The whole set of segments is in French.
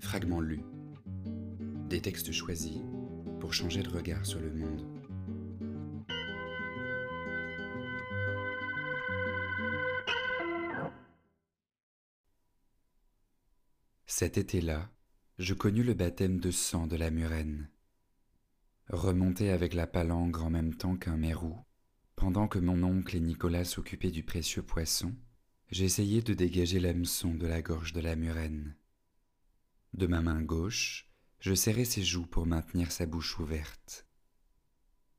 Fragments lus. Des textes choisis pour changer de regard sur le monde. Cet été-là, je connus le baptême de sang de la murène. Remonté avec la palangre en même temps qu'un mérou, pendant que mon oncle et Nicolas s'occupaient du précieux poisson, j'essayai de dégager l'hameçon de la gorge de la murène. De ma main gauche, je serrai ses joues pour maintenir sa bouche ouverte.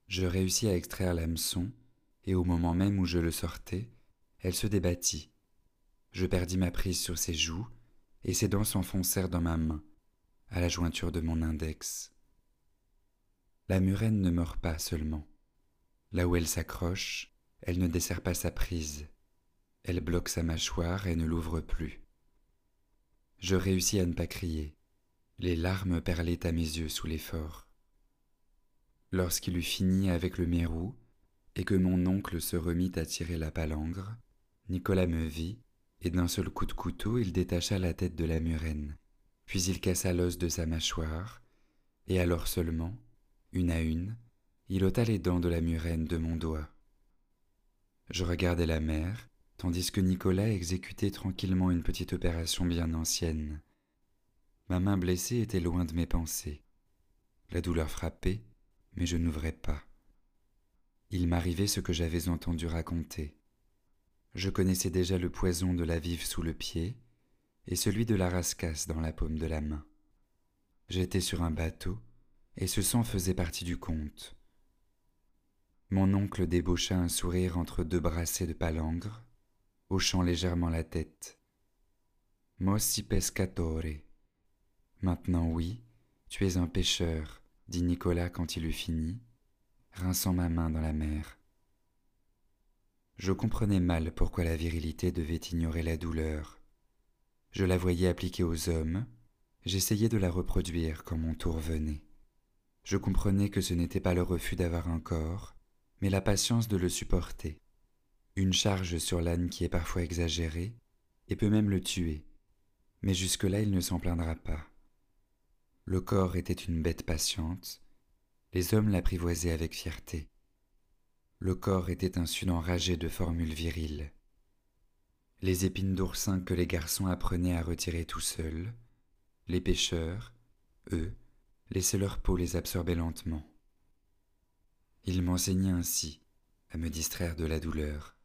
Je réussis à extraire l'hameçon, et au moment même où je le sortais, elle se débattit. Je perdis ma prise sur ses joues, et ses dents s'enfoncèrent dans ma main, à la jointure de mon index. La murène ne meurt pas seulement. Là où elle s'accroche, elle ne desserre pas sa prise. Elle bloque sa mâchoire et ne l'ouvre plus. Je réussis à ne pas crier. Les larmes perlaient à mes yeux sous l'effort. Lorsqu'il eut fini avec le mérou, et que mon oncle se remit à tirer la palangre, Nicolas me vit, et d'un seul coup de couteau il détacha la tête de la murène, puis il cassa l'os de sa mâchoire, et alors seulement, une à une, il ôta les dents de la murène de mon doigt. Je regardais la mer, tandis que Nicolas exécutait tranquillement une petite opération bien ancienne. Ma main blessée était loin de mes pensées. La douleur frappait, mais je n'ouvrais pas. Il m'arrivait ce que j'avais entendu raconter. Je connaissais déjà le poison de la vive sous le pied et celui de la rascasse dans la paume de la main. J'étais sur un bateau et ce sang faisait partie du conte. Mon oncle débaucha un sourire entre deux brassées de palangre hochant légèrement la tête. Mossi pescatore. Maintenant oui, tu es un pêcheur, dit Nicolas quand il eut fini, rinçant ma main dans la mer. Je comprenais mal pourquoi la virilité devait ignorer la douleur. Je la voyais appliquée aux hommes, j'essayais de la reproduire quand mon tour venait. Je comprenais que ce n'était pas le refus d'avoir un corps, mais la patience de le supporter une charge sur l'âne qui est parfois exagérée et peut même le tuer, mais jusque-là il ne s'en plaindra pas. Le corps était une bête patiente, les hommes l'apprivoisaient avec fierté. Le corps était un sud enragé de formules viriles. Les épines d'oursin que les garçons apprenaient à retirer tout seuls, les pêcheurs, eux, laissaient leur peau les absorber lentement. Ils m'enseignaient ainsi à me distraire de la douleur.